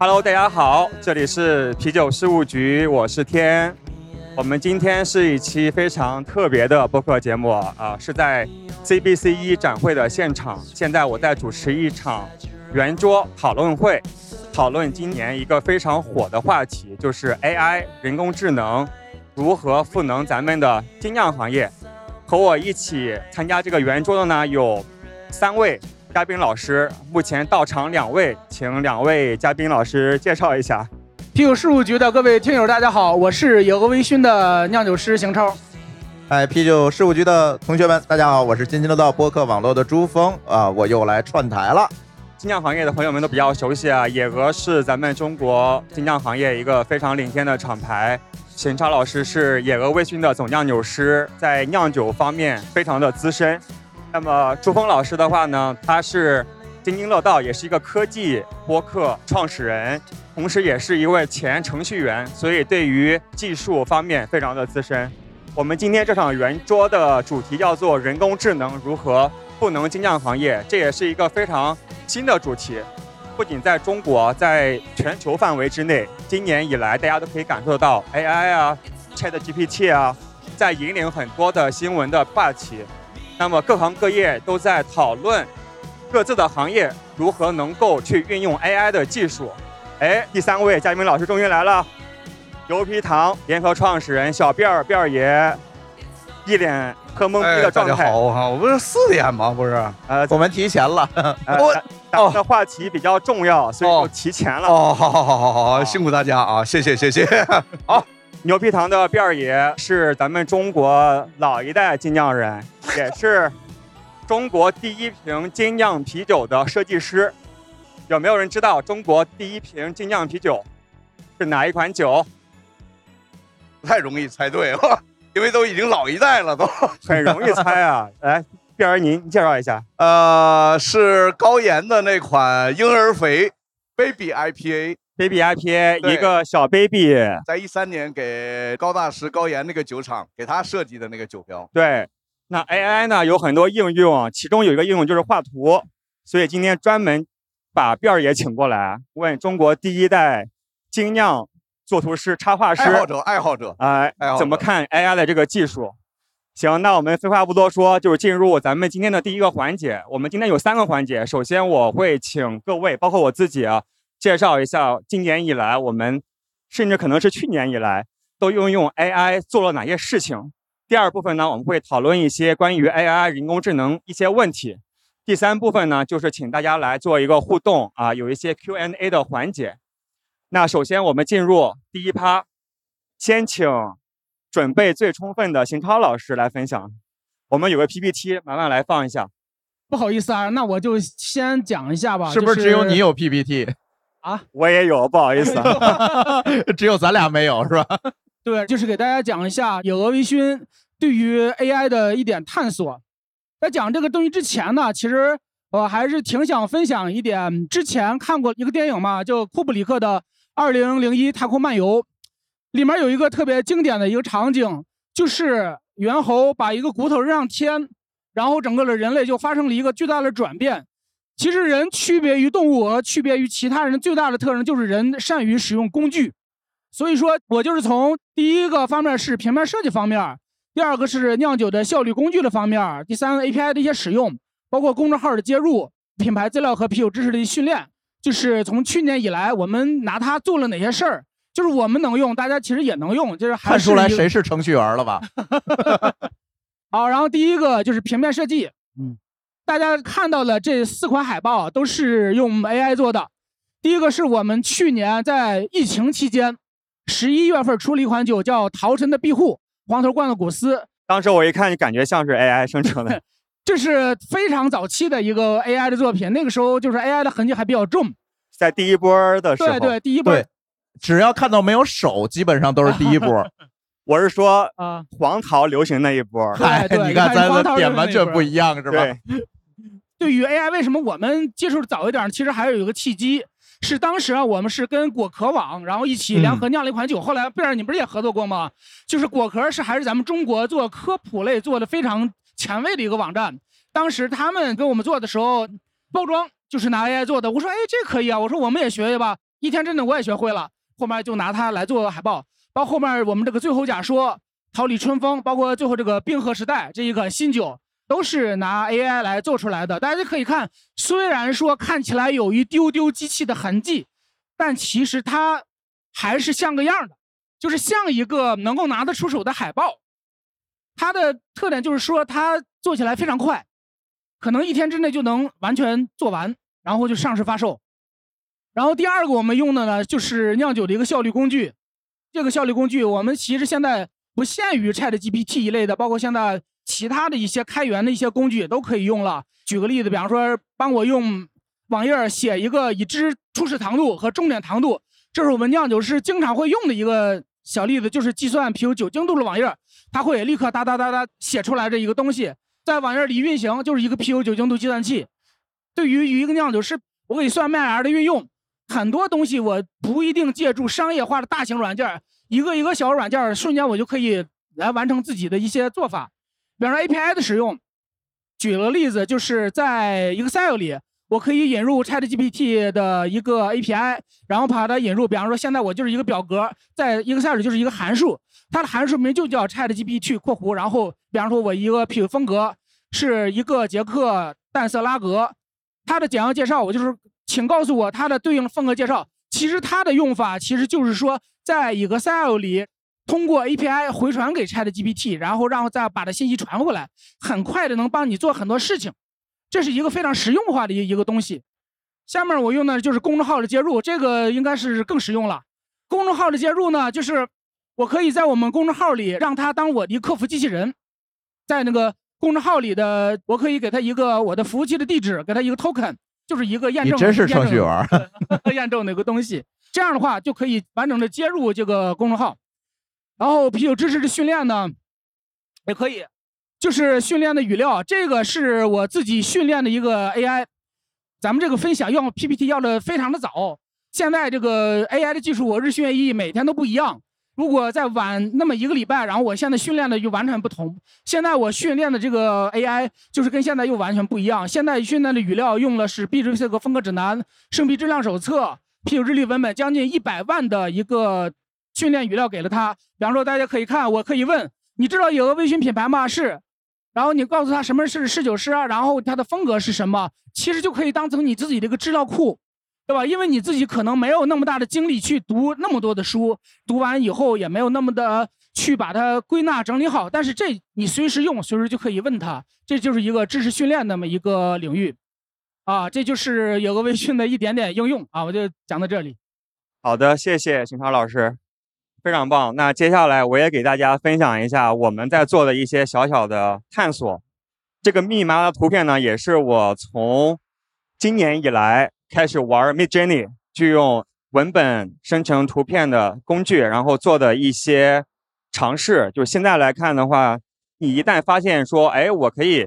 Hello，大家好，这里是啤酒事务局，我是天。我们今天是一期非常特别的播客节目啊，是在 CBC 展会的现场。现在我在主持一场圆桌讨论会，讨论今年一个非常火的话题，就是 AI 人工智能如何赋能咱们的精酿行业。和我一起参加这个圆桌的呢有三位。嘉宾老师，目前到场两位，请两位嘉宾老师介绍一下。啤酒事务局的各位听友，大家好，我是野鹅微醺的酿酒师邢超。哎，啤酒事务局的同学们，大家好，我是津津乐道播客网络的朱峰啊，我又来串台了。精酿行业的朋友们都比较熟悉啊，野鹅是咱们中国精酿行业一个非常领先的厂牌。邢超老师是野鹅微醺的总酿酒师，在酿酒方面非常的资深。那么朱峰老师的话呢，他是津津乐道，也是一个科技播客创始人，同时也是一位前程序员，所以对于技术方面非常的资深。我们今天这场圆桌的主题叫做人工智能如何赋能精酿行业，这也是一个非常新的主题。不仅在中国，在全球范围之内，今年以来大家都可以感受到 AI 啊、ChatGPT 啊，在引领很多的新闻的话题。那么各行各业都在讨论各自的行业如何能够去运用 AI 的技术。哎，第三位嘉宾老师终于来了，牛皮糖联合创始人小辫儿辫儿爷，一脸喝懵逼的状态。大家好哈，我不是四点吗？不是，呃，我们提前了。我咱们的话题比较重要，所以就提前了。哦，好好好好好，辛苦大家啊，谢谢谢谢。好。牛皮糖的辫儿爷是咱们中国老一代金酿人，也是中国第一瓶金酿啤酒的设计师。有没有人知道中国第一瓶精酿啤酒是哪一款酒？不太容易猜对，因为都已经老一代了，都 很容易猜啊。来，辫儿您介绍一下。呃，是高岩的那款婴儿肥 Baby IPA。Baby IPA 一个小 Baby，在一三年给高大师高岩那个酒厂给他设计的那个酒标。对，那 AI 呢有很多应用，其中有一个应用就是画图，所以今天专门把辫儿也请过来，问中国第一代精酿作图师、插画师爱好者爱好者哎，怎么看 AI 的这个技术？行，那我们废话不多说，就是进入咱们今天的第一个环节。我们今天有三个环节，首先我会请各位，包括我自己啊。介绍一下今年以来，我们甚至可能是去年以来都运用 AI 做了哪些事情。第二部分呢，我们会讨论一些关于 AI 人工智能一些问题。第三部分呢，就是请大家来做一个互动啊，有一些 Q&A 的环节。那首先我们进入第一趴，先请准备最充分的邢超老师来分享。我们有个 PPT，麻烦来放一下。不好意思啊，那我就先讲一下吧。是不是只有你有 PPT？啊，我也有，不好意思，只有咱俩没有，是吧？对，就是给大家讲一下野鹅微醺对于 AI 的一点探索。在讲这个东西之前呢，其实我还是挺想分享一点。之前看过一个电影嘛，叫库布里克的《二零零一太空漫游》，里面有一个特别经典的一个场景，就是猿猴把一个骨头扔上天，然后整个的人类就发生了一个巨大的转变。其实人区别于动物和区别于其他人最大的特征就是人善于使用工具，所以说我就是从第一个方面是平面设计方面，第二个是酿酒的效率工具的方面，第三个 API 的一些使用，包括公众号的接入、品牌资料和啤酒知识的训练，就是从去年以来我们拿它做了哪些事儿，就是我们能用，大家其实也能用，就是看出来谁是程序员了吧？好，然后第一个就是平面设计，嗯。大家看到的这四款海报都是用 AI 做的。第一个是我们去年在疫情期间，十一月份出了一款酒，叫“桃城的庇护”，黄头罐头古斯。当时我一看就感觉像是 AI 生成的。这是非常早期的一个 AI 的作品，那个时候就是 AI 的痕迹还比较重。在第一波的时候，对对，第一波。只要看到没有手，基本上都是第一波。我是说啊，黄桃流行那一波。对对，你看咱的点完全不一样，是吧？对于 AI 为什么我们接触的早一点，其实还有一个契机，是当时啊，我们是跟果壳网，然后一起联合酿了一款酒。后来贝尔，你不是也合作过吗？就是果壳是还是咱们中国做科普类做的非常前卫的一个网站。当时他们跟我们做的时候，包装就是拿 AI 做的。我说，哎，这可以啊。我说我们也学学吧。一天之内我也学会了。后面就拿它来做海报，包括后面我们这个最后假说、桃李春风，包括最后这个冰河时代这一款新酒，都是拿 AI 来做出来的。大家可以看，虽然说看起来有一丢丢机器的痕迹，但其实它还是像个样的，就是像一个能够拿得出手的海报。它的特点就是说，它做起来非常快，可能一天之内就能完全做完，然后就上市发售。然后第二个我们用的呢，就是酿酒的一个效率工具。这个效率工具，我们其实现在不限于 Chat GPT 一类的，包括现在其他的一些开源的一些工具都可以用了。举个例子，比方说帮我用网页写一个已知初始糖度和终点糖度，这是我们酿酒师经常会用的一个小例子，就是计算啤酒酒精度的网页，它会立刻哒哒哒哒写出来这一个东西，在网页里运行就是一个啤酒酒精度计算器。对于一个酿酒师，我可以算麦芽的运用。很多东西我不一定借助商业化的大型软件，一个一个小软件，瞬间我就可以来完成自己的一些做法。比方说 API 的使用，举个例子，就是在 Excel 里，我可以引入 ChatGPT 的一个 API，然后把它引入。比方说现在我就是一个表格，在 Excel 里就是一个函数，它的函数名就叫 ChatGPT（ 括弧）。然后比方说我一个匹风格是一个捷克淡色拉格，它的简要介绍我就是。请告诉我它的对应风格介绍。其实它的用法其实就是说，在 Excel 里通过 API 回传给 ChatGPT，然后让再把它信息传回来，很快的能帮你做很多事情。这是一个非常实用化的一一个东西。下面我用的就是公众号的接入，这个应该是更实用了。公众号的接入呢，就是我可以在我们公众号里让它当我的客服机器人，在那个公众号里的，我可以给他一个我的服务器的地址，给他一个 token。就是一个验证，你真是程序员验证那个东西，这样的话就可以完整的接入这个公众号。然后啤酒知识的训练呢，也可以，就是训练的语料，这个是我自己训练的一个 AI。咱们这个分享要 PPT 要的非常的早，现在这个 AI 的技术我日新月异，每天都不一样。如果再晚那么一个礼拜，然后我现在训练的就完全不同。现在我训练的这个 AI 就是跟现在又完全不一样。现在训练的语料用的是 B 这个风格指南、生啤质量手册、啤酒日历文本，将近一百万的一个训练语料给了他。比方说，大家可以看，我可以问：你知道有个微醺品牌吗？是。然后你告诉他什么是侍酒师啊？然后它的风格是什么？其实就可以当成你自己的一个资料库。对吧？因为你自己可能没有那么大的精力去读那么多的书，读完以后也没有那么的去把它归纳整理好。但是这你随时用，随时就可以问他，这就是一个知识训练那么一个领域，啊，这就是有个微信的一点点应用啊，我就讲到这里。好的，谢谢邢超老师，非常棒。那接下来我也给大家分享一下我们在做的一些小小的探索。这个密码的图片呢，也是我从今年以来。开始玩 Midjourney，就用文本生成图片的工具，然后做的一些尝试。就现在来看的话，你一旦发现说，哎，我可以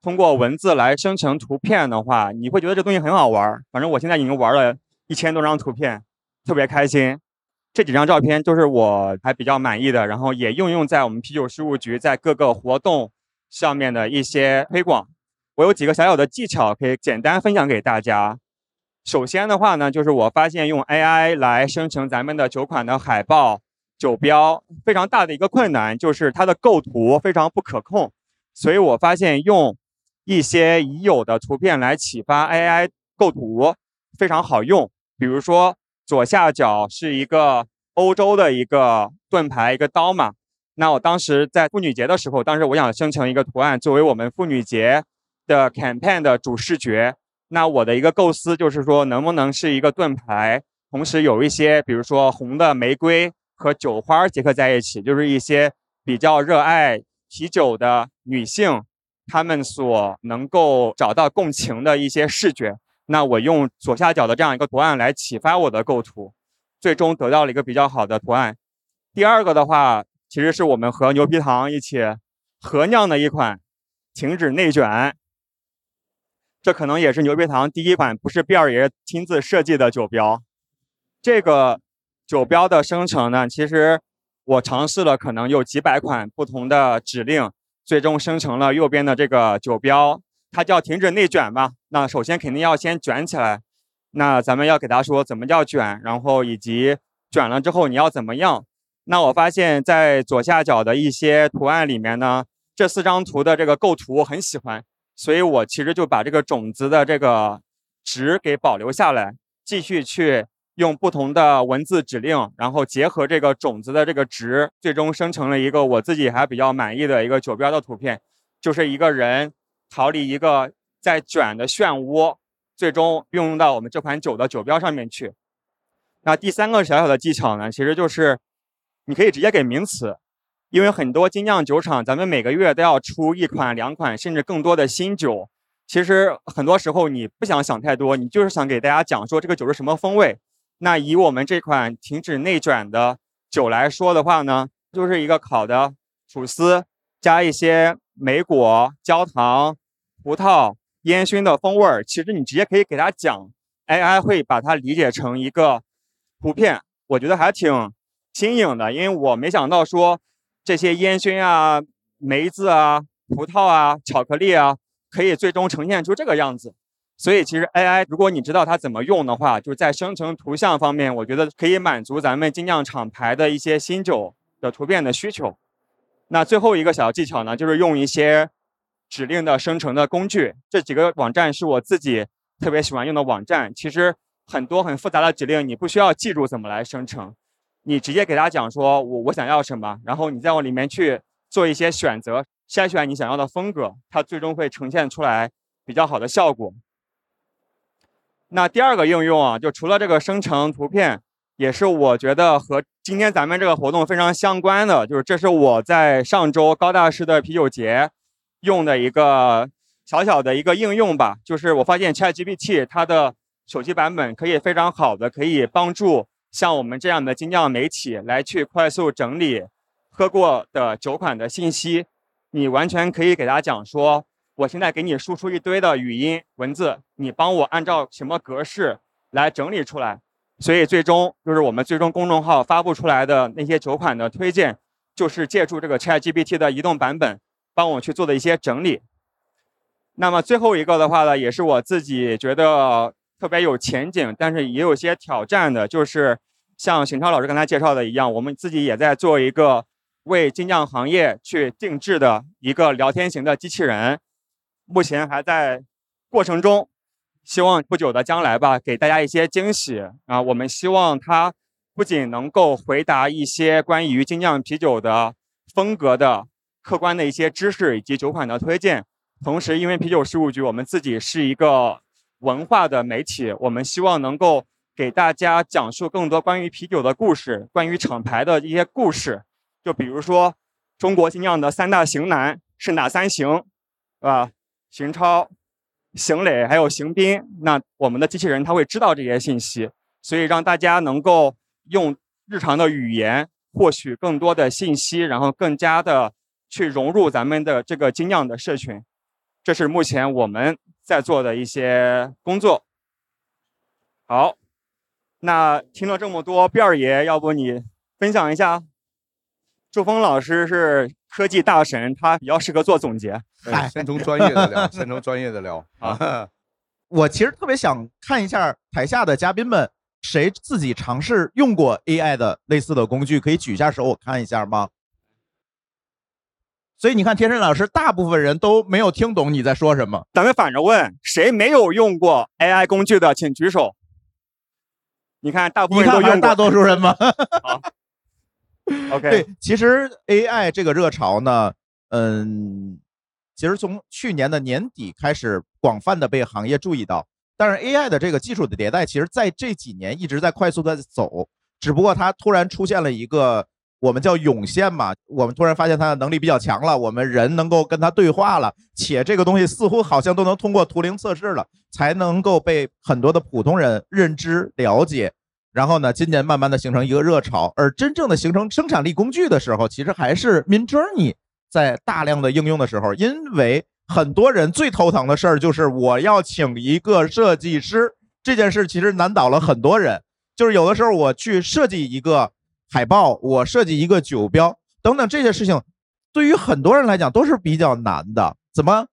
通过文字来生成图片的话，你会觉得这东西很好玩。反正我现在已经玩了一千多张图片，特别开心。这几张照片都是我还比较满意的，然后也应用在我们啤酒事务局在各个活动上面的一些推广。我有几个小小的技巧可以简单分享给大家。首先的话呢，就是我发现用 AI 来生成咱们的酒款的海报、酒标，非常大的一个困难就是它的构图非常不可控。所以我发现用一些已有的图片来启发 AI 构图非常好用。比如说左下角是一个欧洲的一个盾牌，一个刀嘛。那我当时在妇女节的时候，当时我想生成一个图案作为我们妇女节的 campaign 的主视觉。那我的一个构思就是说，能不能是一个盾牌，同时有一些，比如说红的玫瑰和酒花结合在一起，就是一些比较热爱啤酒的女性，她们所能够找到共情的一些视觉。那我用左下角的这样一个图案来启发我的构图，最终得到了一个比较好的图案。第二个的话，其实是我们和牛皮糖一起合酿的一款停止内卷。这可能也是牛皮糖第一款不是毕二爷亲自设计的酒标。这个酒标的生成呢，其实我尝试了可能有几百款不同的指令，最终生成了右边的这个酒标。它叫停止内卷嘛？那首先肯定要先卷起来。那咱们要给他说怎么叫卷，然后以及卷了之后你要怎么样。那我发现，在左下角的一些图案里面呢，这四张图的这个构图我很喜欢。所以我其实就把这个种子的这个值给保留下来，继续去用不同的文字指令，然后结合这个种子的这个值，最终生成了一个我自己还比较满意的一个酒标的图片，就是一个人逃离一个在卷的漩涡，最终运用到我们这款酒的酒标上面去。那第三个小小的技巧呢，其实就是你可以直接给名词。因为很多精酿酒厂，咱们每个月都要出一款、两款，甚至更多的新酒。其实很多时候你不想想太多，你就是想给大家讲说这个酒是什么风味。那以我们这款停止内卷的酒来说的话呢，就是一个烤的吐司，加一些莓果、焦糖、葡萄、烟熏的风味儿。其实你直接可以给他讲，AI 会把它理解成一个图片。我觉得还挺新颖的，因为我没想到说。这些烟熏啊、梅子啊、葡萄啊、巧克力啊，可以最终呈现出这个样子。所以其实 AI，如果你知道它怎么用的话，就是在生成图像方面，我觉得可以满足咱们精酿厂牌的一些新酒的图片的需求。那最后一个小技巧呢，就是用一些指令的生成的工具。这几个网站是我自己特别喜欢用的网站。其实很多很复杂的指令，你不需要记住怎么来生成。你直接给他讲说，我我想要什么，然后你再往里面去做一些选择，筛选你想要的风格，它最终会呈现出来比较好的效果。那第二个应用啊，就除了这个生成图片，也是我觉得和今天咱们这个活动非常相关的，就是这是我在上周高大师的啤酒节用的一个小小的一个应用吧，就是我发现 ChatGPT 它的手机版本可以非常好的可以帮助。像我们这样的精酿媒体来去快速整理喝过的酒款的信息，你完全可以给他讲说，我现在给你输出一堆的语音文字，你帮我按照什么格式来整理出来。所以最终就是我们最终公众号发布出来的那些酒款的推荐，就是借助这个 ChatGPT 的移动版本帮我去做的一些整理。那么最后一个的话呢，也是我自己觉得。特别有前景，但是也有些挑战的，就是像邢超老师刚才介绍的一样，我们自己也在做一个为精酿行业去定制的一个聊天型的机器人，目前还在过程中，希望不久的将来吧，给大家一些惊喜啊！我们希望它不仅能够回答一些关于精酿啤酒的风格的客观的一些知识以及酒款的推荐，同时，因为啤酒事务局我们自己是一个。文化的媒体，我们希望能够给大家讲述更多关于啤酒的故事，关于厂牌的一些故事。就比如说，中国精酿的三大型男是哪三型，啊？邢超、邢磊还有邢斌。那我们的机器人他会知道这些信息，所以让大家能够用日常的语言获取更多的信息，然后更加的去融入咱们的这个精酿的社群。这是目前我们。在做的一些工作。好，那听了这么多，辫儿爷，要不你分享一下？祝峰老师是科技大神，他比较适合做总结。嗨，先从专业的聊，先从专业的聊 啊。我其实特别想看一下台下的嘉宾们，谁自己尝试用过 AI 的类似的工具，可以举一下手，我看一下吗？所以你看，天山老师，大部分人都没有听懂你在说什么。咱们反着问，谁没有用过 AI 工具的，请举手。你看，大部分人都用大多数人吗？好。OK。对，其实 AI 这个热潮呢，嗯，其实从去年的年底开始，广泛的被行业注意到。但是 AI 的这个技术的迭代，其实在这几年一直在快速的走，只不过它突然出现了一个。我们叫涌现嘛，我们突然发现它的能力比较强了，我们人能够跟它对话了，且这个东西似乎好像都能通过图灵测试了，才能够被很多的普通人认知了解。然后呢，今年慢慢的形成一个热潮，而真正的形成生产力工具的时候，其实还是 Min Journey 在大量的应用的时候，因为很多人最头疼的事儿就是我要请一个设计师，这件事其实难倒了很多人。就是有的时候我去设计一个海报，我设计一个酒标等等这些事情，对于很多人来讲都是比较难的。怎么？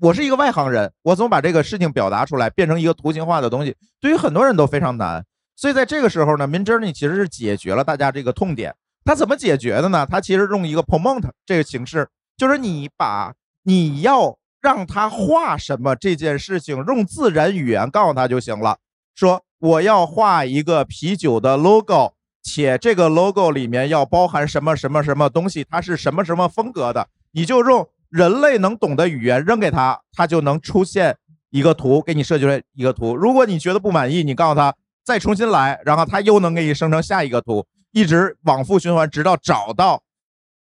我是一个外行人，我怎么把这个事情表达出来，变成一个图形化的东西？对于很多人都非常难。所以在这个时候呢，Midjourney 其实是解决了大家这个痛点。它怎么解决的呢？它其实用一个 prompt 这个形式，就是你把你要让他画什么这件事情，用自然语言告诉他就行了。说我要画一个啤酒的 logo，且这个 logo 里面要包含什么什么什么东西，它是什么什么风格的，你就用人类能懂的语言扔给他，他就能出现一个图，给你设计出来一个图。如果你觉得不满意，你告诉他再重新来，然后它又能给你生成下一个图，一直往复循环，直到找到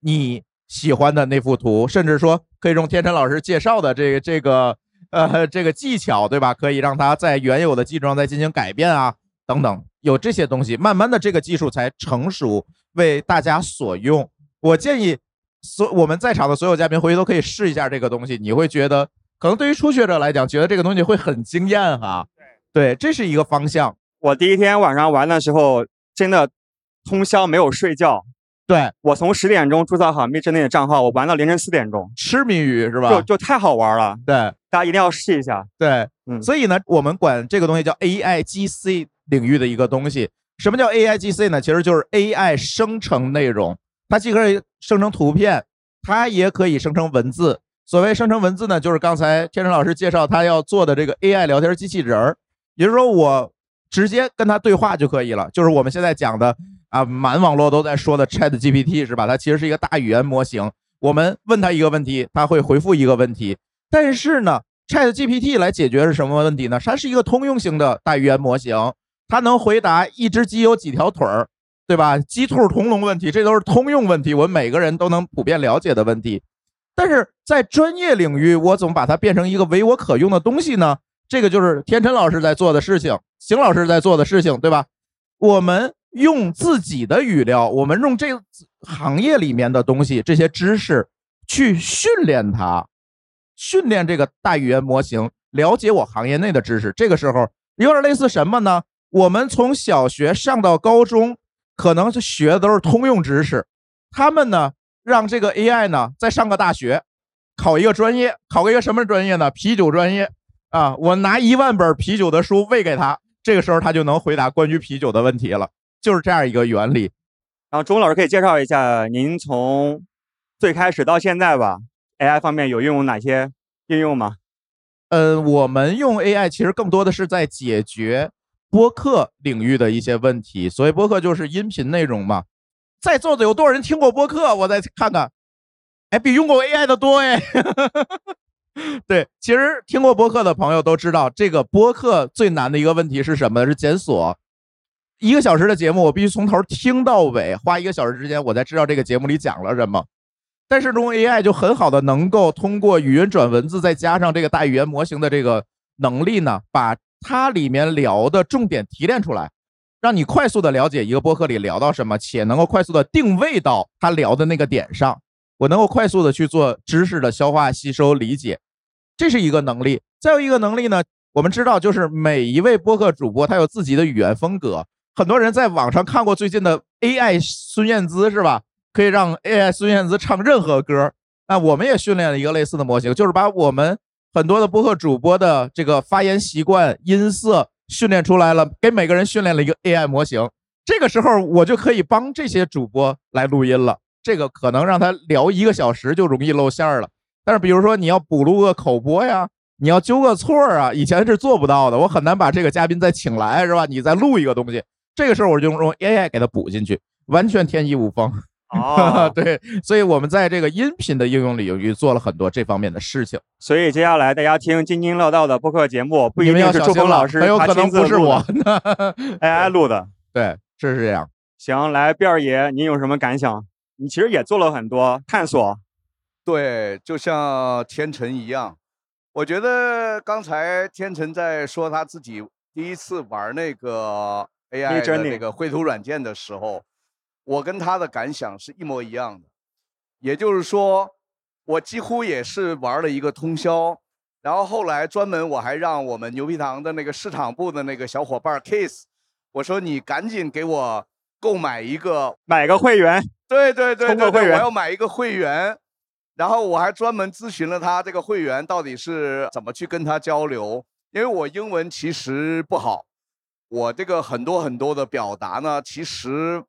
你喜欢的那幅图，甚至说可以用天辰老师介绍的这个这个呃这个技巧，对吧？可以让它在原有的基础上再进行改变啊，等等，有这些东西，慢慢的这个技术才成熟，为大家所用。我建议所我们在场的所有嘉宾回去都可以试一下这个东西，你会觉得可能对于初学者来讲，觉得这个东西会很惊艳哈。对，这是一个方向。我第一天晚上玩的时候，真的通宵没有睡觉。对我从十点钟注册好 Midjourney 的账号，我玩到凌晨四点钟，痴迷于是吧？就就太好玩了。对大家一定要试一下。对，嗯所以呢，我们管这个东西叫 AIGC 领域的一个东西。什么叫 AIGC 呢？其实就是 AI 生成内容，它既可以生成图片，它也可以生成文字。所谓生成文字呢，就是刚才天成老师介绍他要做的这个 AI 聊天机器人儿，也就是说我直接跟他对话就可以了，就是我们现在讲的啊，满网络都在说的 Chat GPT 是吧？它其实是一个大语言模型，我们问他一个问题，他会回复一个问题。但是呢，Chat GPT 来解决是什么问题呢？它是一个通用型的大语言模型，它能回答一只鸡有几条腿儿，对吧？鸡兔同笼问题，这都是通用问题，我们每个人都能普遍了解的问题。但是在专业领域，我怎么把它变成一个唯我可用的东西呢？这个就是天辰老师在做的事情，邢老师在做的事情，对吧？我们用自己的语料，我们用这行业里面的东西，这些知识去训练它，训练这个大语言模型，了解我行业内的知识。这个时候有点类似什么呢？我们从小学上到高中，可能是学的都是通用知识，他们呢让这个 AI 呢再上个大学，考一个专业，考个一个什么专业呢？啤酒专业啊！我拿一万本啤酒的书喂给他，这个时候他就能回答关于啤酒的问题了，就是这样一个原理。然后钟老师可以介绍一下，您从最开始到现在吧，AI 方面有运用哪些应用吗？呃，我们用 AI 其实更多的是在解决播客领域的一些问题。所谓播客就是音频内容嘛。在座的有多少人听过播客？我再看看，哎，比用过 AI 的多哎。对，其实听过播客的朋友都知道，这个播客最难的一个问题是什么？是检索。一个小时的节目，我必须从头听到尾，花一个小时之间，我才知道这个节目里讲了什么。但是用 AI 就很好的能够通过语音转文字，再加上这个大语言模型的这个能力呢，把它里面聊的重点提炼出来，让你快速的了解一个播客里聊到什么，且能够快速的定位到他聊的那个点上，我能够快速的去做知识的消化、吸收、理解，这是一个能力。再有一个能力呢，我们知道就是每一位播客主播他有自己的语言风格，很多人在网上看过最近的 AI 孙燕姿是吧？可以让 AI 孙燕姿唱任何歌。那我们也训练了一个类似的模型，就是把我们很多的播客主播的这个发言习惯、音色训练出来了，给每个人训练了一个 AI 模型。这个时候我就可以帮这些主播来录音了。这个可能让他聊一个小时就容易露馅儿了。但是比如说你要补录个口播呀，你要纠个错儿啊，以前是做不到的。我很难把这个嘉宾再请来，是吧？你再录一个东西，这个时候我就用 AI 给它补进去，完全天衣无缝。哦，对，所以我们在这个音频的应用领域做了很多这方面的事情。所以接下来大家听津津乐道的播客节目，不一定是朱要小心了峰老师，很有可能不是我，AI 录的。对，是这样。行，来辫儿爷，您有什么感想？你其实也做了很多探索。对，就像天成一样，我觉得刚才天成在说他自己第一次玩那个 AI 的那个绘图软件的时候，我跟他的感想是一模一样的。也就是说，我几乎也是玩了一个通宵。然后后来专门我还让我们牛皮糖的那个市场部的那个小伙伴 Kiss，我说你赶紧给我购买一个买个会员，对对对对对，我要买一个会员。然后我还专门咨询了他这个会员到底是怎么去跟他交流，因为我英文其实不好，我这个很多很多的表达呢，其实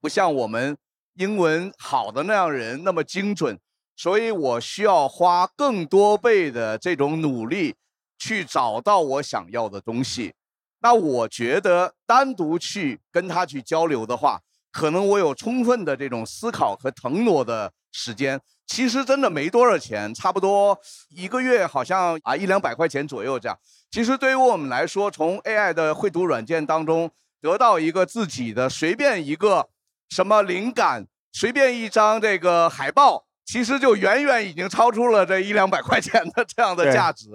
不像我们英文好的那样人那么精准，所以我需要花更多倍的这种努力去找到我想要的东西。那我觉得单独去跟他去交流的话，可能我有充分的这种思考和腾挪的时间。其实真的没多少钱，差不多一个月好像啊一两百块钱左右这样。其实对于我们来说，从 AI 的绘图软件当中得到一个自己的随便一个什么灵感，随便一张这个海报，其实就远远已经超出了这一两百块钱的这样的价值。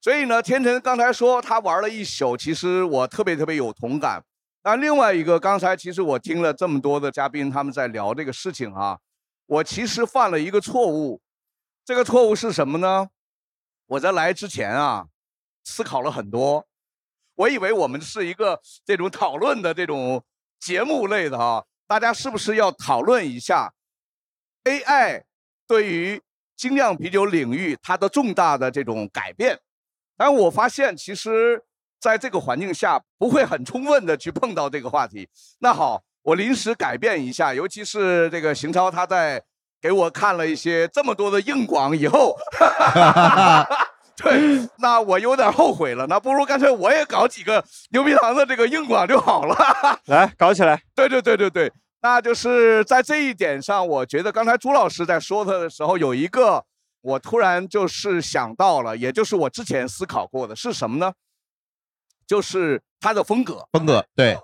所以呢，天成刚才说他玩了一宿，其实我特别特别有同感。那另外一个，刚才其实我听了这么多的嘉宾他们在聊这个事情啊，我其实犯了一个错误。这个错误是什么呢？我在来之前啊，思考了很多。我以为我们是一个这种讨论的这种节目类的啊，大家是不是要讨论一下 AI 对于精酿啤酒领域它的重大的这种改变？但我发现，其实在这个环境下不会很充分的去碰到这个话题。那好，我临时改变一下，尤其是这个邢超他在给我看了一些这么多的硬广以后，对，那我有点后悔了。那不如干脆我也搞几个牛皮糖的这个硬广就好了。来搞起来。对对对对对，那就是在这一点上，我觉得刚才朱老师在说他的时候，有一个我突然就是想到了，也就是我之前思考过的是什么呢？就是他的风格。风格对，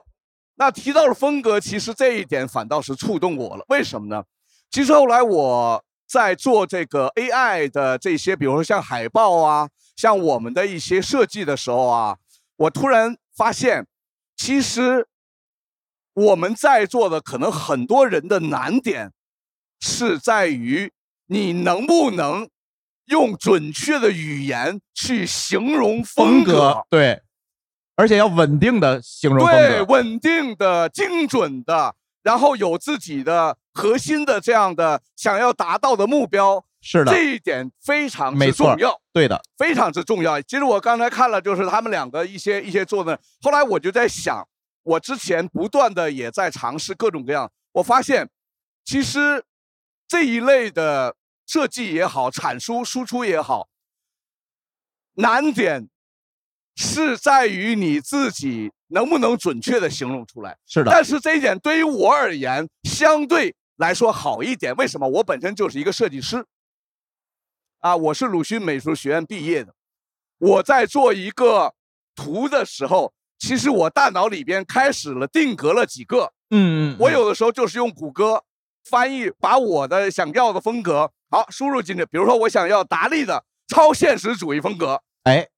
那提到了风格，其实这一点反倒是触动我了。为什么呢？其实后来我在做这个 AI 的这些，比如说像海报啊，像我们的一些设计的时候啊，我突然发现，其实我们在座的可能很多人的难点是在于你能不能用准确的语言去形容风风格对，而且要稳定的形容风对，稳定的、精准的，然后有自己的核心的这样的想要达到的目标，是的，这一点非常之重要，对的，非常之重要。其实我刚才看了，就是他们两个一些一些做的，后来我就在想，我之前不断的也在尝试各种各样，我发现其实这一类的设计也好，产出输出也好，难点是在于你自己能不能准确的形容出来。是的，但是这一点对于我而言，相对来说好一点。为什么？我本身就是一个设计师，啊，我是鲁迅美术学院毕业的。我在做一个图的时候，其实我大脑里边开始了定格了几个。嗯嗯，我有的时候就是用谷歌翻译，把我的想要的风格好输入进去。比如说，我想要达利的超现实主义风格，哎，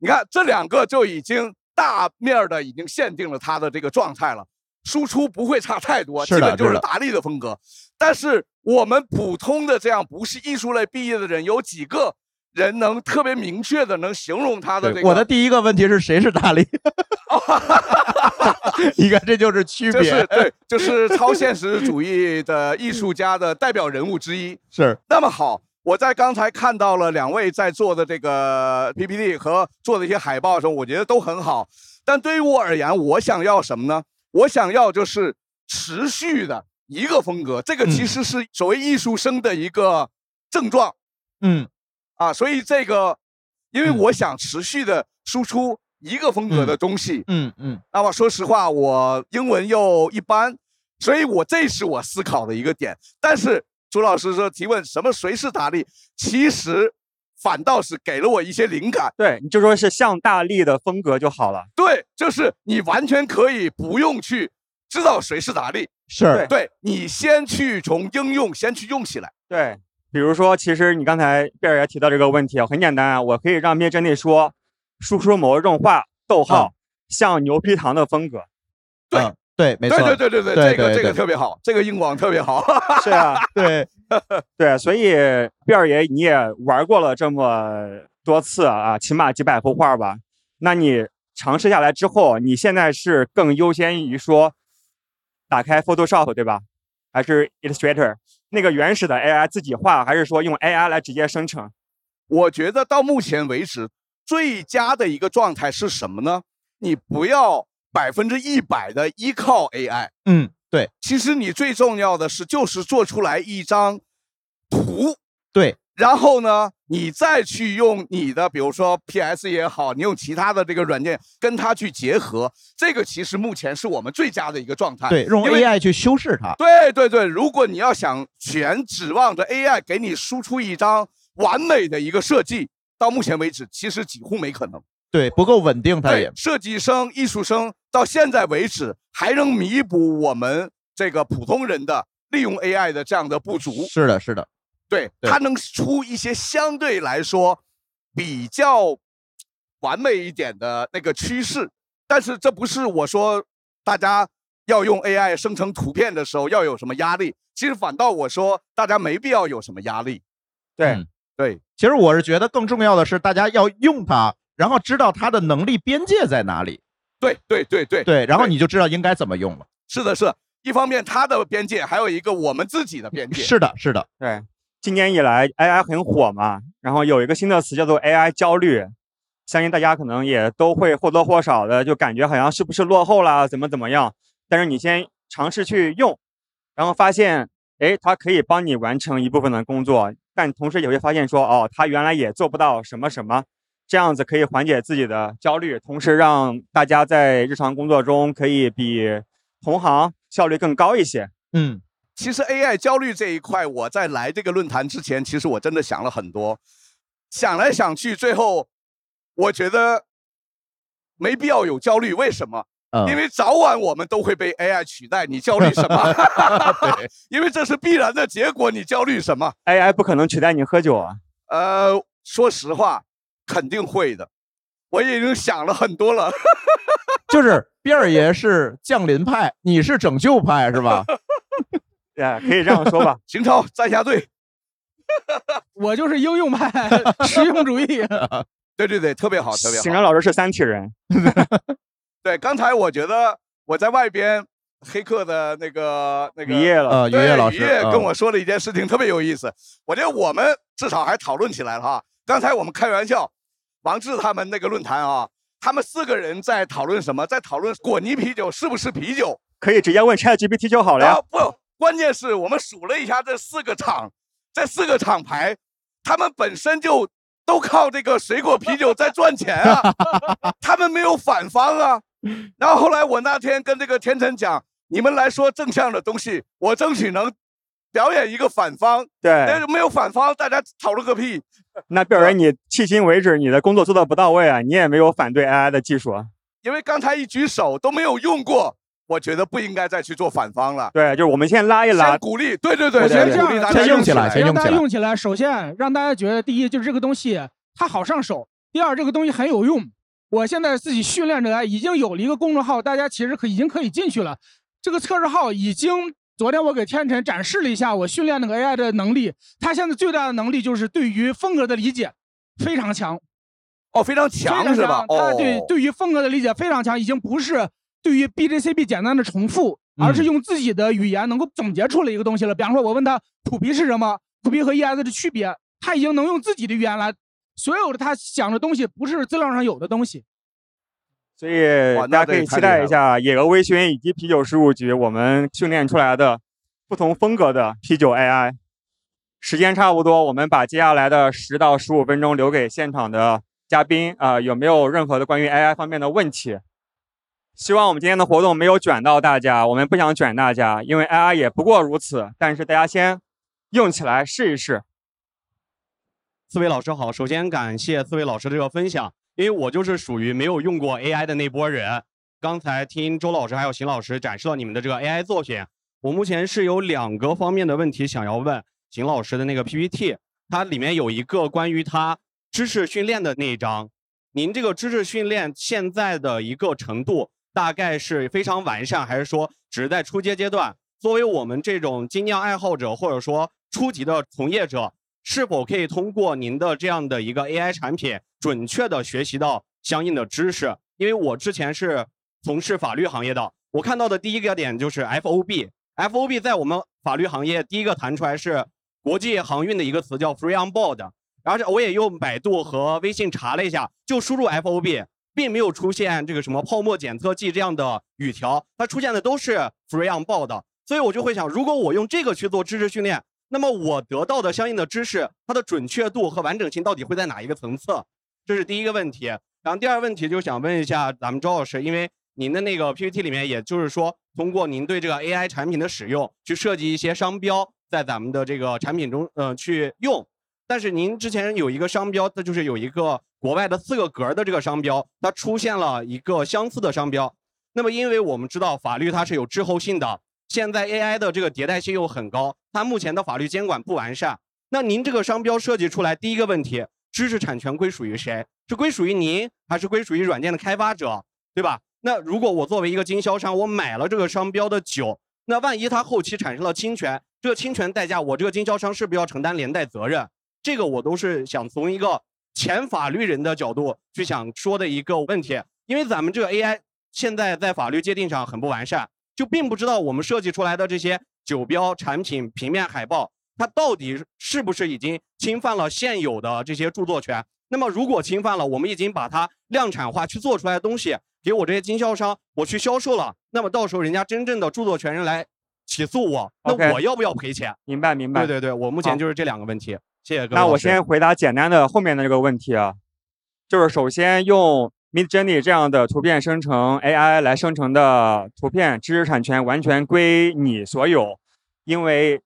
你看这两个就已经大面儿的已经限定了他的这个状态了，输出不会差太多，基本就是达利的风格。但是我们普通的这样不是艺术类毕业的人，有几个人能特别明确的能形容他的这个？我的第一个问题是谁是大力？你看这就是区别，就是对，就是超现实主义的艺术家的代表人物之一。是那么好，我在刚才看到了两位在做的这个 PPT 和做的一些海报的时候，我觉得都很好。但对于我而言，我想要什么呢？我想要就是持续的一个风格，这个其嗯实是所谓艺术生的一个症状嗯啊。所以这个，因为嗯我想持续的输出一个风格的东西，嗯嗯，那么说实话，我英文又一般，所以我这是我思考的一个点。但是朱老师说提问什么谁是大力，其实反倒是给了我一些灵感。对，你就说是像大力的风格就好了。对，就是你完全可以不用去知道谁是大力，是对你先去从应用先去用起来。对，比如说，其实你刚才贝尔也提到这个问题啊，很简单啊，我可以让灭真内说，输出某一种话，逗号，像牛皮糖的风格。对嗯对，没错，对对对对对这个这个特别好，这个硬广特别好。是啊，对 对，所以毕二爷你也玩过了这么多次啊，起码几百幅画吧？那你尝试下来之后，你现在是更优先于说打开 Photoshop 对吧？还是 Illustrator 那个原始的 AI 自己画，还是说用 AI 来直接生成？我觉得到目前为止，最佳的一个状态是什么呢？你不要百分之一百的依靠 AI，嗯，对其实你最重要的是就是做出来一张图，对，然后呢，你再去用你的，比如说 PS 也好，你用其他的这个软件跟它去结合，这个其实目前是我们最佳的一个状态。对，用 AI 去修饰它。对对对，如果你要想全指望着 AI 给你输出一张完美的一个设计，到目前为止其实几乎没可能。对，不够稳定，它对也，设计生、艺术生到现在为止还能弥补我们这个普通人的利用 AI 的这样的不足。是的，是的，对，对它能出一些相对来说比较完美一点的那个趋势，但是这不是我说大家要用 AI 生成图片的时候要有什么压力，其实反倒我说大家没必要有什么压力。对，嗯对，其实我是觉得更重要的是，大家要用它，然后知道它的能力边界在哪里。对对对对对，然后你就知道应该怎么用了。是的是的，一方面它的边界，还有一个我们自己的边界。是的，是的，对，今年以来 AI 很火嘛，然后有一个新的词叫做 AI 焦虑，相信大家可能也都会或多或少的就感觉好像是不是落后啦，怎么怎么样。但是你先尝试去用，然后发现，哎，它可以帮你完成一部分的工作，但同时也会发现说，哦，它原来也做不到什么什么，这样子可以缓解自己的焦虑，同时让大家在日常工作中可以比同行效率更高一些。嗯，其实 AI 焦虑这一块，我在来这个论坛之前，其实我真的想了很多，想来想去，最后我觉得没必要有焦虑。为什么？嗯，因为早晚我们都会被 AI 取代，你焦虑什么？对，因为这是必然的结果，你焦虑什么？AI 不可能取代你喝酒啊。呃，说实话，肯定会的。我已经想了很多了。就是边儿爷是降临派，你是拯救派，是吧？对，可以这样说吧。邢超站下队。我就是应用派，实用主义。对对对，特别好，特别好。邢然老师是三体人。对，刚才我觉得我在外边黑客的那个那个于夜了呃，于对业老师于业跟嗯我说了一件事情，特别有意思。我觉得我们至少还讨论起来了哈。刚才我们开玩笑，王志他们那个论坛啊，他们四个人在讨论什么？在讨论果泥啤酒是不是啤酒？可以直接问 ChatGPT 就好了呀啊。不，关键是我们数了一下这四个厂，这四个厂牌，他们本身就都靠这个水果啤酒在赚钱啊，他们没有反方啊。然后后来我那天跟这个天成讲，你们来说正向的东西，我争取能表演一个反方。对，但是没有反方，大家讨论个屁。那贝尔人，你迄今为止你的工作做的不到位啊，你也没有反对 AI 的技术啊。因为刚才一举手都没有用过，我觉得不应该再去做反方了。对，就是我们先拉一拉先，鼓励，对对对，我觉得这样先鼓励大家先用起来来先让大家用起来用起来，首先让大家觉得，第一就是这个东西它好上手，第二这个东西很有用。我现在自己训练着来，已经有了一个公众号，大家其实可已经可以进去了。这个测试号已经，昨天我给天辰展示了一下我训练那个 AI 的能力，他现在最大的能力就是对于风格的理解非常强。哦，非常非常强是吧？它哦，对对于风格的理解非常强，已经不是对于 B J C B 简单的重复，而是嗯用自己的语言能够总结出了一个东西了。比方说，我问他土皮是什么，土皮和 ES 的区别，他已经能用自己的语言来，所有的他想的东西不是资料上有的东西。所以大家可以期待一下野鹅微醺以及啤酒事务局我们训练出来的不同风格的啤酒 AI。时间差不多，我们把接下来的十到十五分钟留给现场的嘉宾啊、有没有任何的关于 AI 方面的问题？希望我们今天的活动没有卷到大家，我们不想卷大家，因为 AI 也不过如此。但是大家先用起来试一试。四位老师好，首先感谢四位老师的这个分享，因为我就是属于没有用过 AI 的那波人。刚才听周老师还有邢老师展示了你们的这个 AI 作品，我目前是有两个方面的问题想要问邢老师的那个 PPT，它里面有一个关于他知识训练的那一章，您这个知识训练现在的一个程度大概是非常完善，还是说只是在初阶阶段？作为我们这种精酿爱好者，或者说初级的从业者，是否可以通过您的这样的一个 AI 产品，准确的学习到相应的知识？因为我之前是从事法律行业的，我看到的第一个点就是 FOB。FOB 在我们法律行业第一个弹出来是国际航运的一个词叫 Free on Board，而且我也用百度和微信查了一下，就输入 FOB，并没有出现这个什么泡沫检测剂这样的语条，它出现的都是 Free on Board，所以我就会想，如果我用这个去做知识训练，那么我得到的相应的知识，它的准确度和完整性到底会在哪一个层次？这是第一个问题。然后第二个问题就想问一下咱们周老师，因为您的那个 PPT 里面，也就是说。通过您对这个 AI 产品的使用，去设计一些商标，在咱们的这个产品中，呃，去用。但是您之前有一个商标，它就是有一个国外的四个格的这个商标，它出现了一个相似的商标。那么，因为我们知道法律它是有滞后性的，现在 AI 的这个迭代性又很高，它目前的法律监管不完善。那您这个商标设计出来，第一个问题，知识产权归属于谁？是归属于您，还是归属于软件的开发者？对吧？那如果我作为一个经销商，我买了这个商标的酒，那万一它后期产生了侵权，这个侵权代价，我这个经销商是不是要承担连带责任？这个我都是想从一个前法律人的角度去想说的一个问题。因为咱们这个 AI 现在在法律界定上很不完善，就并不知道我们设计出来的这些酒标产品、平面海报，它到底是不是已经侵犯了现有的这些著作权？那么如果侵犯了，我们已经把它量产化去做出来的东西。给我这些经销商，我去销售了，那么到时候人家真正的著作权人来起诉我，那我要不要赔钱？明白明白。对对对，我目前就是这两个问题。谢谢各位。那我先回答简单的后面的这个问题啊，就是首先用 Midjourney 这样的图片生成 AI 来生成的图片，知识产权完全归你所有，因为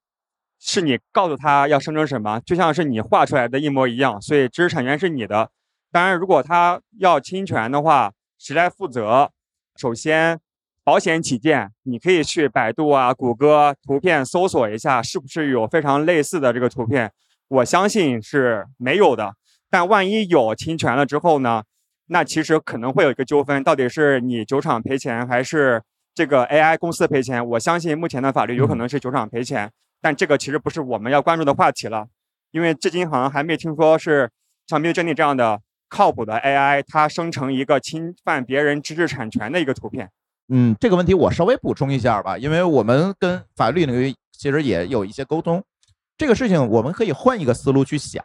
是你告诉他要生成什么，就像是你画出来的一模一样，所以知识产权是你的。当然，如果他要侵权的话，谁来负责？首先，保险起见，你可以去百度啊、谷歌图片搜索一下，是不是有非常类似的这个图片？我相信是没有的。但万一有侵权了之后呢？那其实可能会有一个纠纷，到底是你酒厂赔钱，还是这个 AI 公司赔钱？我相信目前的法律有可能是酒厂赔钱，但这个其实不是我们要关注的话题了，因为至今好像还没听说是像 Midjourney 这样的。靠谱的 AI，它生成一个侵犯别人知识产权的一个图片。嗯，这个问题我稍微补充一下吧，因为我们跟法律领域其实也有一些沟通。这个事情我们可以换一个思路去想：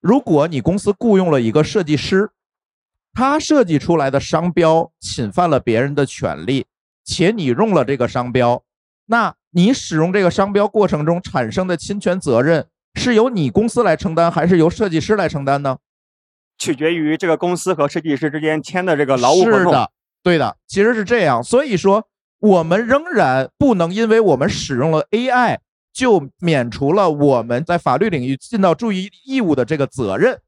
如果你公司雇佣了一个设计师，他设计出来的商标侵犯了别人的权利，且你用了这个商标，那你使用这个商标过程中产生的侵权责任是由你公司来承担，还是由设计师来承担呢？取决于这个公司和设计师之间签的这个劳务合同。是的，对的，其实是这样。所以说，我们仍然不能因为我们使用了 AI 就免除了我们在法律领域尽到注意义务的这个责任。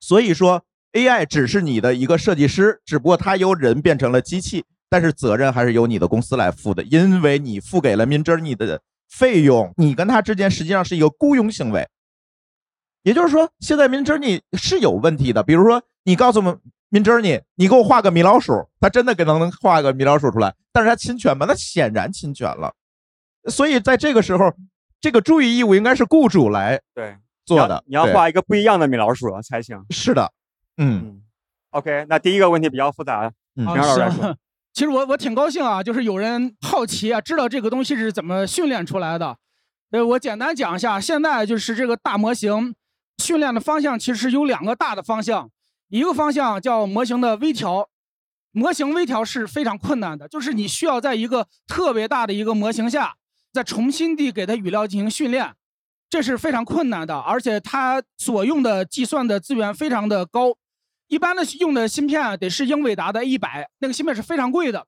所以说，AI 只是你的一个设计师，只不过它由人变成了机器，但是责任还是由你的公司来负的，因为你付给了 Midjourney 的费用，你跟他之间实际上是一个雇佣行为。也就是说，现在 Midjourney 是有问题的。比如说，你告诉我们 Midjourney，你给我画个米老鼠，他真的给能能画个米老鼠出来，但是他侵权吗？那显然侵权了。所以在这个时候，这个注意义务应该是雇主来对做的。你要画一个不一样的米老鼠才行。是的，嗯，OK，那第一个问题比较复杂，嗯，其实我我挺高兴啊，就是有人好奇啊，知道这个东西是怎么训练出来的。呃，我简单讲一下，现在就是这个大模型。训练的方向其实有两个大的方向，一个方向叫模型的微调，模型微调是非常困难的，就是你需要在一个特别大的一个模型下，再重新地给它语料进行训练，这是非常困难的，而且它所用的计算的资源非常的高，一般的用的芯片得是英伟达的 A 百，那个芯片是非常贵的。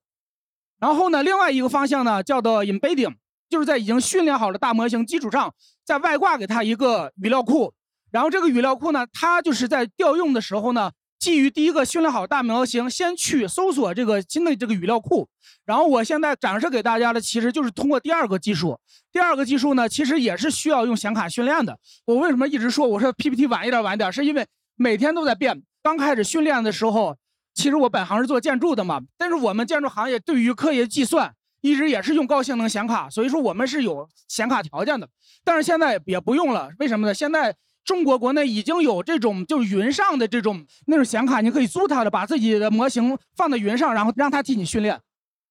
然后呢，另外一个方向呢叫做 embedding，就是在已经训练好的大模型基础上，再外挂给它一个语料库。然后这个语料库呢，它就是在调用的时候呢，基于第一个训练好大模型，先去搜索这个新的这个语料库。然后我现在展示给大家的，其实就是通过第二个技术。第二个技术呢，其实也是需要用显卡训练的。我为什么一直说我说 PPT 晚一点晚一点，是因为每天都在变。刚开始训练的时候，其实我本行是做建筑的嘛，但是我们建筑行业对于科学计算一直也是用高性能显卡，所以说我们是有显卡条件的。但是现在也不用了，为什么呢？现在中国国内已经有这种就是云上的这种那种显卡，你可以租它的，把自己的模型放在云上，然后让它替你训练。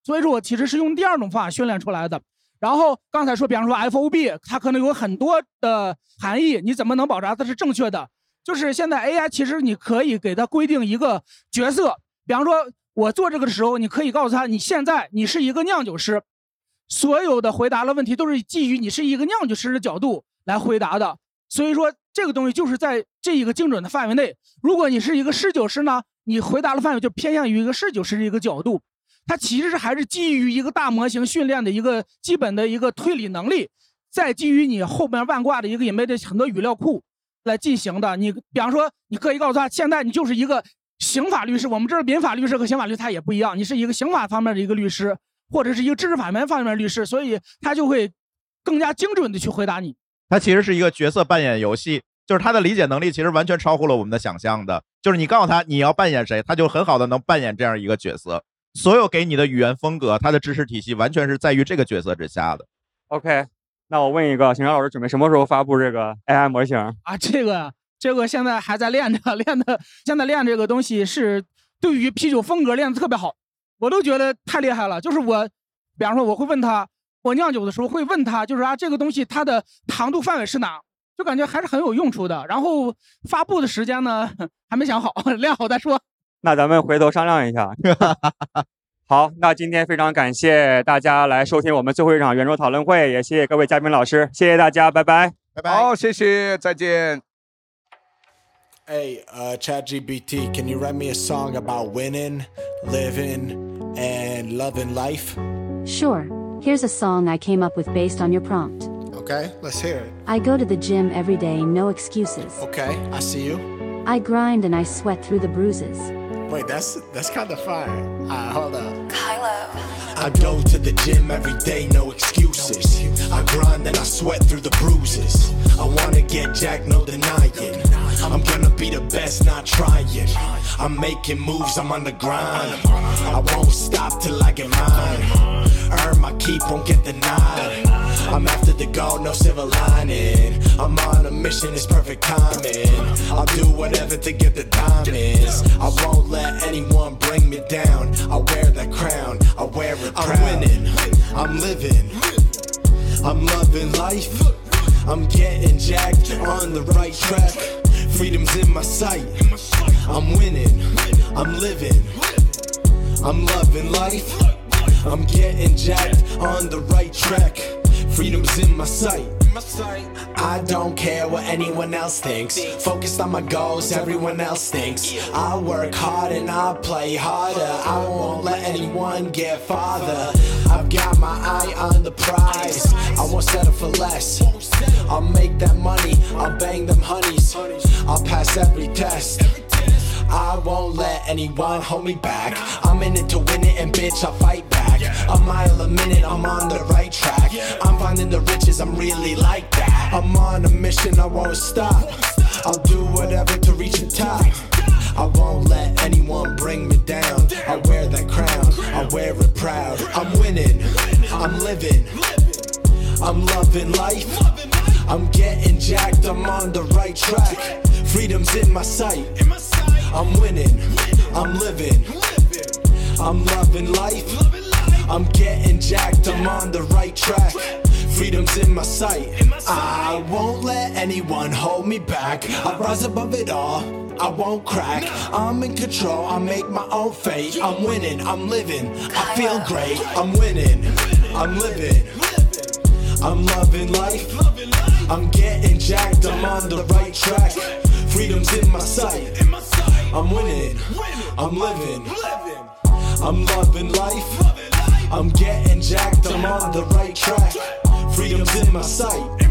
所以说我其实是用第二种方法训练出来的。然后刚才说，比方说 FOB，它可能有很多的含义，你怎么能保证它是正确的？就是现在 AI 其实你可以给它规定一个角色，比方说我做这个的时候，你可以告诉他，你现在你是一个酿酒师，所有的回答的问题都是基于你是一个酿酒师的角度来回答的。所以说这个东西就是在这一个精准的范围内。如果你是一个侍酒师呢，你回答的范围就偏向于一个侍酒师的一个角度。它其实还是基于一个大模型训练的一个基本的一个推理能力，再基于你后边万挂的一个隐背的很多语料库。来进行的，你比方说，你可以告诉他，现在你就是一个刑法律师，我们这儿民法律师和刑法律师他也不一样，你是一个刑法方面的一个律师，或者是一个知识产权方面的律师，所以他就会更加精准的去回答你。它其实是一个角色扮演游戏，就是他的理解能力其实完全超乎了我们的想象的。就是你告诉他你要扮演谁，他就很好的能扮演这样一个角色。所有给你的语言风格，他的知识体系完全是在于这个角色之下的。OK。那我问一个，邢超老师准备什么时候发布这个 AI 模型啊？这个这个现在还在练着，练的现在练这个东西是对于啤酒风格练的特别好，我都觉得太厉害了。就是我，比方说我会问他，我酿酒的时候会问他，就是啊这个东西它的糖度范围是哪？就感觉还是很有用处的。然后发布的时间呢 还没想好，练好再说。那咱们回头商量一下。好，那今天非常感谢大家来收听我们最后一场圆桌讨论会，也谢谢各位嘉宾老师，谢谢大家，拜拜，拜拜。好，谢谢，再见。Hey, uh, ChatGPT, can you write me a song about winning, living, and loving life? Sure. Here's a song I came up with based on your prompt. Okay, let's hear it. I go to the gym every day, no excuses. Okay, I see you. I grind and I sweat through the bruises. Wait, that's that's kind of fire. Alright, hold up. Kylo. I go to the gym every day, no excuses. I grind and I sweat through the bruises. I wanna get jacked, no denying. I'm gonna be the best, not trying. I'm making moves, I'm on the grind. I won't stop till I get mine. Earn my keep, won't get denied. I'm after the gold, no silver lining. I'm on a mission, it's perfect timing. I'll do whatever to get the diamonds. I won't let anyone bring me down. I wear that crown, I wear it proud. I'm winning, I'm living, I'm loving life. I'm getting jacked on the right track. Freedom's in my sight. I'm winning, I'm living, I'm loving life. I'm getting jacked on the right track. Freedom's in my sight. I don't care what anyone else thinks. Focused on my goals, everyone else thinks. I work hard and I play harder. I won't let anyone get farther. I've got my eye on the prize. I won't settle for less. I'll make that money, I'll bang them honeys. I'll pass every test. I won't let anyone hold me back. I'm in it to win it, and bitch, I'll fight back. A mile a minute, I'm on the right track. I'm finding the riches, I'm really like that. I'm on a mission, I won't stop. I'll do whatever to reach the top. I won't let anyone bring me down. I wear that crown, I wear it proud. I'm winning, I'm living, I'm loving life. I'm getting jacked, I'm on the right track. Freedom's in my sight. I'm winning, I'm living, I'm loving life. I'm getting jacked, I'm on the right track. Freedom's in my sight. I won't let anyone hold me back. I rise above it all. I won't crack. I'm in control. I make my own fate. I'm winning. I'm living. I feel great. I'm winning. I'm living. I'm loving life. I'm getting jacked. I'm on the right track. Freedom's in my sight. I'm winning. I'm living. I'm loving life. I'm getting jacked. I'm on the right track. Freedom's in my sight.